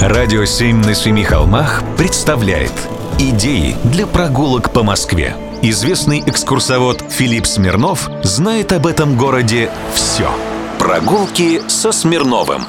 Радио «Семь на семи холмах» представляет Идеи для прогулок по Москве. Известный экскурсовод Филипп Смирнов знает об этом городе все. Прогулки со Смирновым.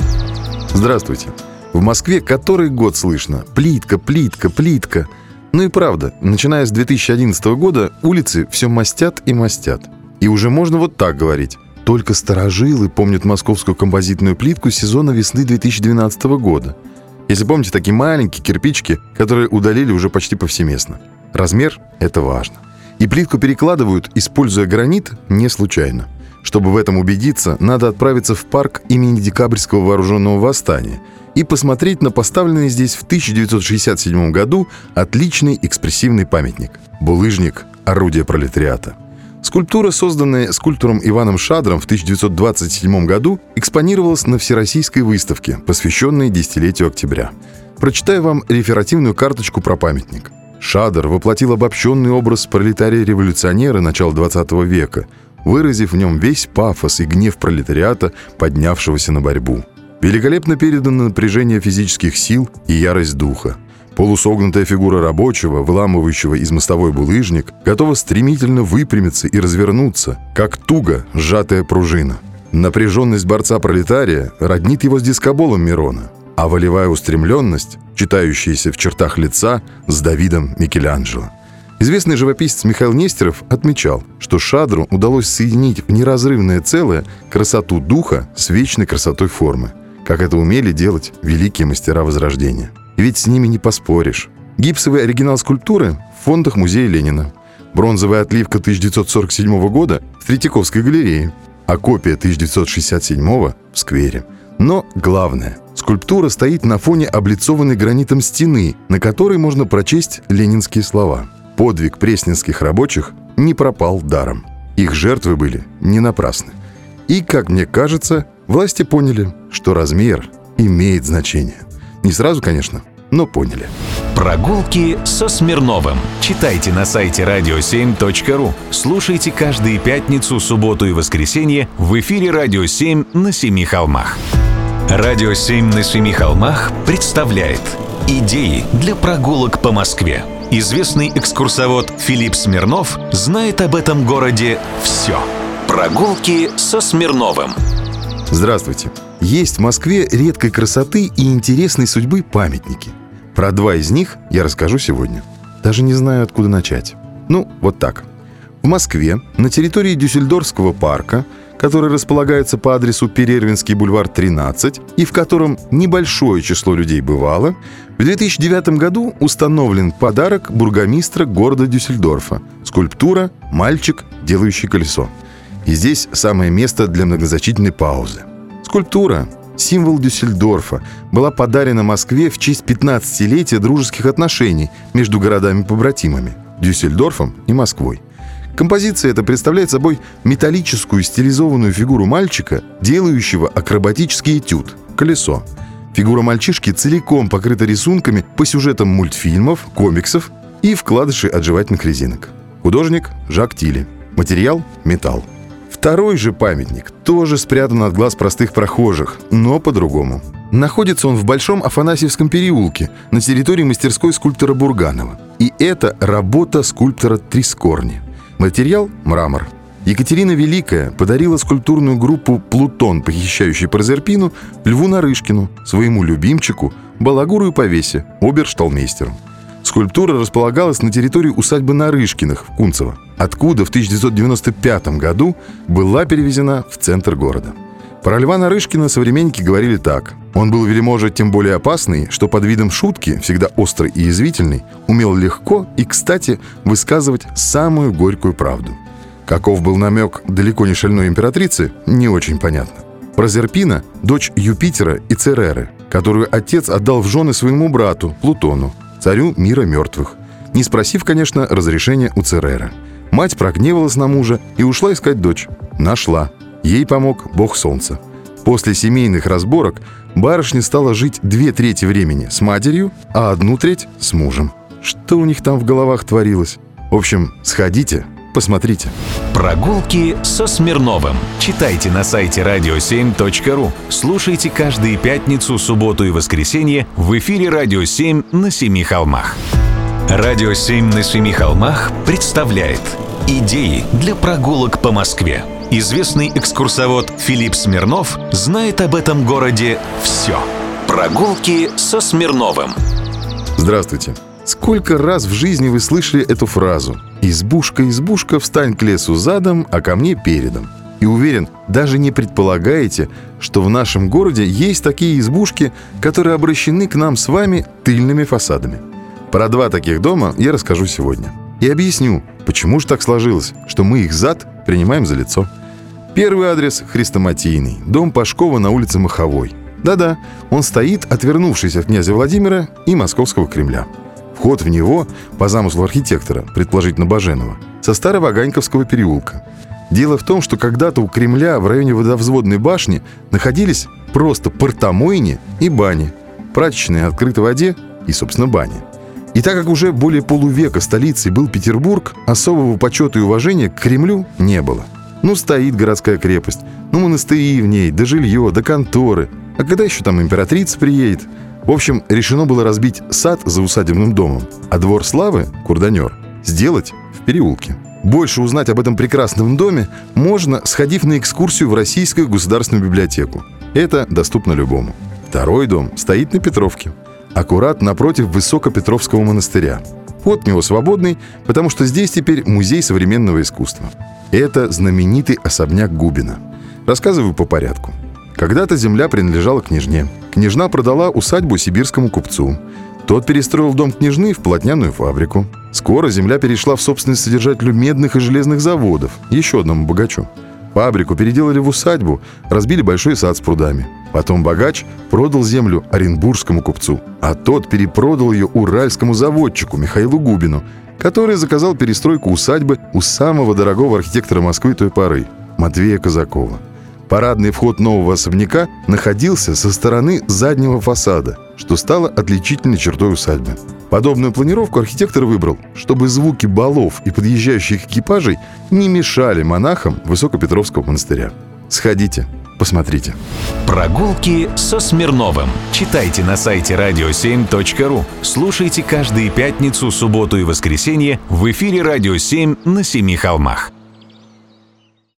Здравствуйте. В Москве который год слышно «плитка, плитка, плитка». Ну и правда, начиная с 2011 года улицы все мастят и мастят. И уже можно вот так говорить. Только старожилы помнят московскую композитную плитку сезона весны 2012 года – если помните, такие маленькие кирпичики, которые удалили уже почти повсеместно. Размер — это важно. И плитку перекладывают, используя гранит, не случайно. Чтобы в этом убедиться, надо отправиться в парк имени Декабрьского вооруженного восстания и посмотреть на поставленный здесь в 1967 году отличный экспрессивный памятник – булыжник «Орудие пролетариата». Скульптура, созданная скульптором Иваном Шадром в 1927 году, экспонировалась на Всероссийской выставке, посвященной десятилетию октября. Прочитаю вам реферативную карточку про памятник. Шадр воплотил обобщенный образ пролетария-революционера начала 20 века, выразив в нем весь пафос и гнев пролетариата, поднявшегося на борьбу. Великолепно передано напряжение физических сил и ярость духа. Полусогнутая фигура рабочего, выламывающего из мостовой булыжник, готова стремительно выпрямиться и развернуться, как туго сжатая пружина. Напряженность борца-пролетария роднит его с дискоболом Мирона, а волевая устремленность, читающаяся в чертах лица, с Давидом Микеланджело. Известный живописец Михаил Нестеров отмечал, что Шадру удалось соединить в неразрывное целое красоту духа с вечной красотой формы, как это умели делать великие мастера Возрождения. Ведь с ними не поспоришь. Гипсовый оригинал скульптуры в фондах музея Ленина. Бронзовая отливка 1947 года в Третьяковской галерее, а копия 1967 в сквере. Но главное, скульптура стоит на фоне облицованной гранитом стены, на которой можно прочесть ленинские слова. Подвиг пресненских рабочих не пропал даром. Их жертвы были не напрасны. И, как мне кажется, власти поняли, что размер имеет значение. Не сразу, конечно, но поняли. Прогулки со Смирновым. Читайте на сайте radio7.ru. Слушайте каждые пятницу, субботу и воскресенье в эфире «Радио 7» на Семи холмах. «Радио 7» на Семи холмах представляет Идеи для прогулок по Москве. Известный экскурсовод Филипп Смирнов знает об этом городе все. Прогулки со Смирновым. Здравствуйте. Есть в Москве редкой красоты и интересной судьбы памятники. Про два из них я расскажу сегодня. Даже не знаю, откуда начать. Ну, вот так. В Москве, на территории Дюссельдорфского парка, который располагается по адресу Перервинский бульвар 13 и в котором небольшое число людей бывало, в 2009 году установлен подарок бургомистра города Дюссельдорфа – скульптура «Мальчик, делающий колесо». И здесь самое место для многозначительной паузы. Скульптура, символ Дюссельдорфа, была подарена Москве в честь 15-летия дружеских отношений между городами-побратимами – Дюссельдорфом и Москвой. Композиция эта представляет собой металлическую стилизованную фигуру мальчика, делающего акробатический этюд – колесо. Фигура мальчишки целиком покрыта рисунками по сюжетам мультфильмов, комиксов и вкладышей от жевательных резинок. Художник – Жак Тили. Материал – металл. Второй же памятник тоже спрятан от глаз простых прохожих, но по-другому. Находится он в Большом Афанасьевском переулке на территории мастерской скульптора Бурганова. И это работа скульптора Трискорни. Материал – мрамор. Екатерина Великая подарила скульптурную группу «Плутон, похищающий Прозерпину» Льву Нарышкину, своему любимчику, балагуру и повесе, обершталмейстеру. Скульптура располагалась на территории усадьбы Нарышкиных в Кунцево, откуда в 1995 году была перевезена в центр города. Про Льва Нарышкина современники говорили так. Он был вельможа тем более опасный, что под видом шутки, всегда острый и язвительный, умел легко и, кстати, высказывать самую горькую правду. Каков был намек далеко не шальной императрицы, не очень понятно. Прозерпина – дочь Юпитера и Цереры, которую отец отдал в жены своему брату, Плутону, царю мира мертвых, не спросив, конечно, разрешения у Церера. Мать прогневалась на мужа и ушла искать дочь. Нашла. Ей помог бог солнца. После семейных разборок барышня стала жить две трети времени с матерью, а одну треть с мужем. Что у них там в головах творилось? В общем, сходите, посмотрите. Прогулки со Смирновым. Читайте на сайте radio7.ru. Слушайте каждые пятницу, субботу и воскресенье в эфире «Радио 7» на Семи холмах. «Радио 7» на Семи холмах представляет Идеи для прогулок по Москве. Известный экскурсовод Филипп Смирнов знает об этом городе все. Прогулки со Смирновым. Здравствуйте. Сколько раз в жизни вы слышали эту фразу «Избушка, избушка, встань к лесу задом, а ко мне передом». И уверен, даже не предполагаете, что в нашем городе есть такие избушки, которые обращены к нам с вами тыльными фасадами. Про два таких дома я расскажу сегодня. И объясню, почему же так сложилось, что мы их зад принимаем за лицо. Первый адрес – Хрестоматийный, дом Пашкова на улице Маховой. Да-да, он стоит, отвернувшись от князя Владимира и Московского Кремля. Вход в него, по замыслу архитектора, предположительно Баженова, со старого Аганьковского переулка. Дело в том, что когда-то у Кремля в районе водовзводной башни находились просто портомойни и бани, прачечные открытой воде и, собственно, бани. И так как уже более полувека столицей был Петербург, особого почета и уважения к Кремлю не было. Ну, стоит городская крепость, ну, монастыри в ней, да жилье, да конторы. А когда еще там императрица приедет – в общем, решено было разбить сад за усадебным домом, а двор славы, курданер, сделать в переулке. Больше узнать об этом прекрасном доме можно, сходив на экскурсию в Российскую государственную библиотеку. Это доступно любому. Второй дом стоит на Петровке, аккурат напротив Высокопетровского монастыря. Вход него свободный, потому что здесь теперь музей современного искусства. Это знаменитый особняк Губина. Рассказываю по порядку. Когда-то земля принадлежала княжне. Княжна продала усадьбу сибирскому купцу. Тот перестроил дом княжны в полотняную фабрику. Скоро земля перешла в собственность содержателю медных и железных заводов, еще одному богачу. Фабрику переделали в усадьбу, разбили большой сад с прудами. Потом богач продал землю оренбургскому купцу, а тот перепродал ее уральскому заводчику Михаилу Губину, который заказал перестройку усадьбы у самого дорогого архитектора Москвы той поры – Матвея Казакова. Парадный вход нового особняка находился со стороны заднего фасада, что стало отличительной чертой усадьбы. Подобную планировку архитектор выбрал, чтобы звуки балов и подъезжающих экипажей не мешали монахам Высокопетровского монастыря. Сходите, посмотрите. Прогулки со Смирновым. Читайте на сайте radio7.ru. Слушайте каждые пятницу, субботу и воскресенье в эфире «Радио 7» на Семи холмах.